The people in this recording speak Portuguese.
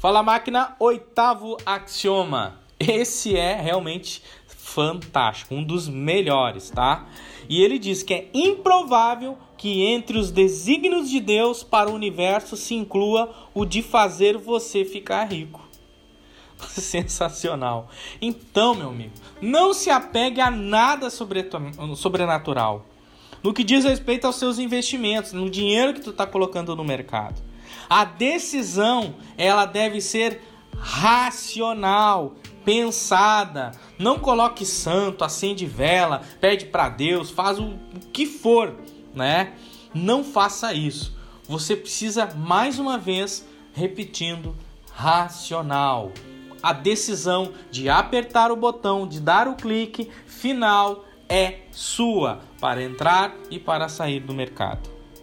Fala máquina, oitavo axioma. Esse é realmente fantástico, um dos melhores, tá? E ele diz que é improvável que entre os desígnios de Deus para o universo se inclua o de fazer você ficar rico. Sensacional. Então, meu amigo, não se apegue a nada sobrenatural. No que diz respeito aos seus investimentos, no dinheiro que tu está colocando no mercado. A decisão, ela deve ser racional, pensada. Não coloque santo, acende vela, pede para Deus, faz o que for, né? Não faça isso. Você precisa mais uma vez repetindo racional. A decisão de apertar o botão, de dar o clique final é sua para entrar e para sair do mercado.